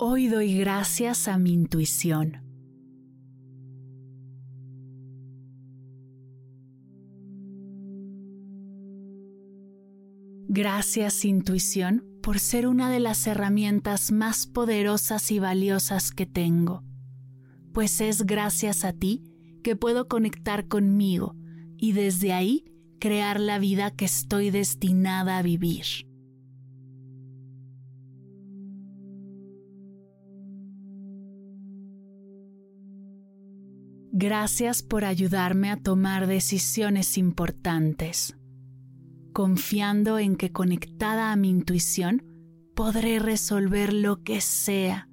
Hoy doy gracias a mi intuición. Gracias intuición por ser una de las herramientas más poderosas y valiosas que tengo, pues es gracias a ti que puedo conectar conmigo y desde ahí crear la vida que estoy destinada a vivir. Gracias por ayudarme a tomar decisiones importantes, confiando en que conectada a mi intuición podré resolver lo que sea.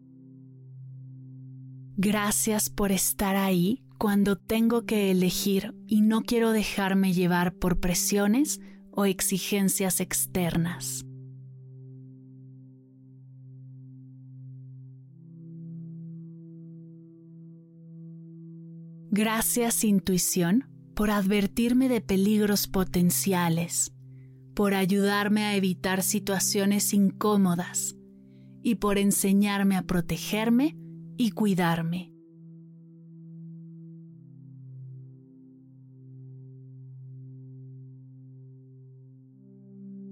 Gracias por estar ahí cuando tengo que elegir y no quiero dejarme llevar por presiones o exigencias externas. Gracias intuición por advertirme de peligros potenciales, por ayudarme a evitar situaciones incómodas y por enseñarme a protegerme y cuidarme.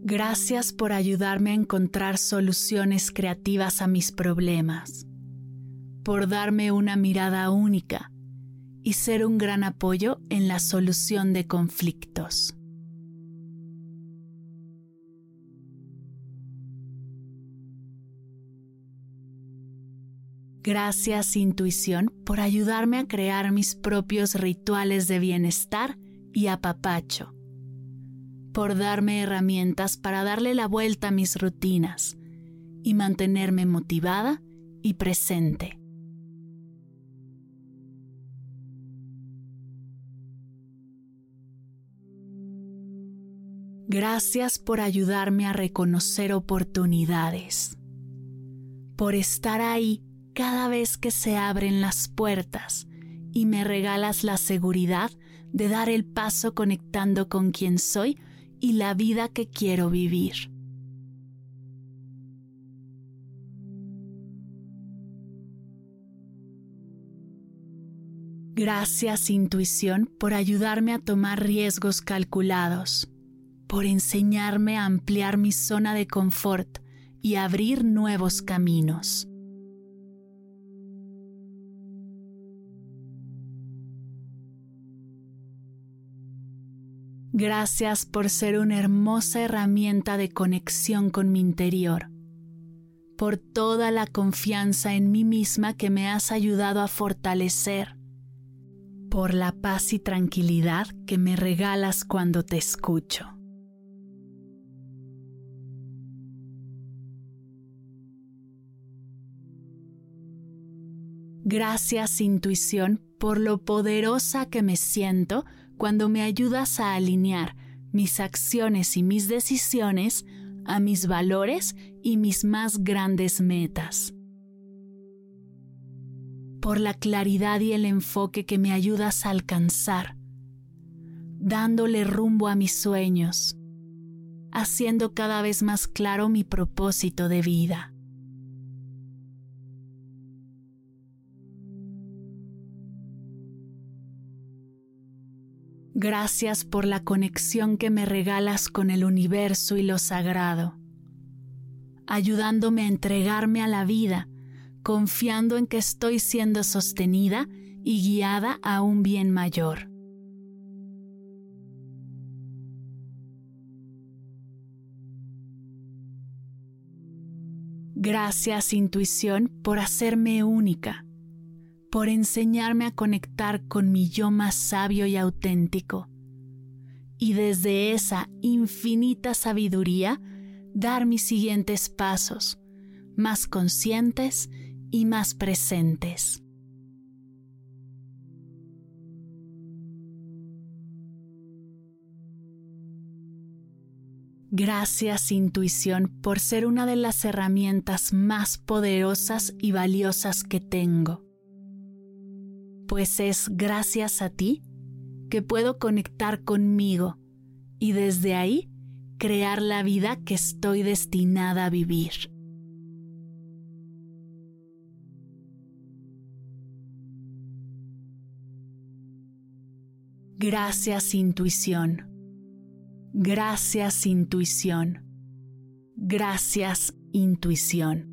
Gracias por ayudarme a encontrar soluciones creativas a mis problemas, por darme una mirada única y ser un gran apoyo en la solución de conflictos. Gracias intuición por ayudarme a crear mis propios rituales de bienestar y apapacho, por darme herramientas para darle la vuelta a mis rutinas y mantenerme motivada y presente. Gracias por ayudarme a reconocer oportunidades, por estar ahí cada vez que se abren las puertas y me regalas la seguridad de dar el paso conectando con quien soy y la vida que quiero vivir. Gracias intuición por ayudarme a tomar riesgos calculados por enseñarme a ampliar mi zona de confort y abrir nuevos caminos. Gracias por ser una hermosa herramienta de conexión con mi interior, por toda la confianza en mí misma que me has ayudado a fortalecer, por la paz y tranquilidad que me regalas cuando te escucho. Gracias intuición por lo poderosa que me siento cuando me ayudas a alinear mis acciones y mis decisiones a mis valores y mis más grandes metas. Por la claridad y el enfoque que me ayudas a alcanzar, dándole rumbo a mis sueños, haciendo cada vez más claro mi propósito de vida. Gracias por la conexión que me regalas con el universo y lo sagrado, ayudándome a entregarme a la vida, confiando en que estoy siendo sostenida y guiada a un bien mayor. Gracias intuición por hacerme única por enseñarme a conectar con mi yo más sabio y auténtico. Y desde esa infinita sabiduría, dar mis siguientes pasos, más conscientes y más presentes. Gracias intuición por ser una de las herramientas más poderosas y valiosas que tengo pues es gracias a ti que puedo conectar conmigo y desde ahí crear la vida que estoy destinada a vivir. Gracias intuición. Gracias intuición. Gracias intuición.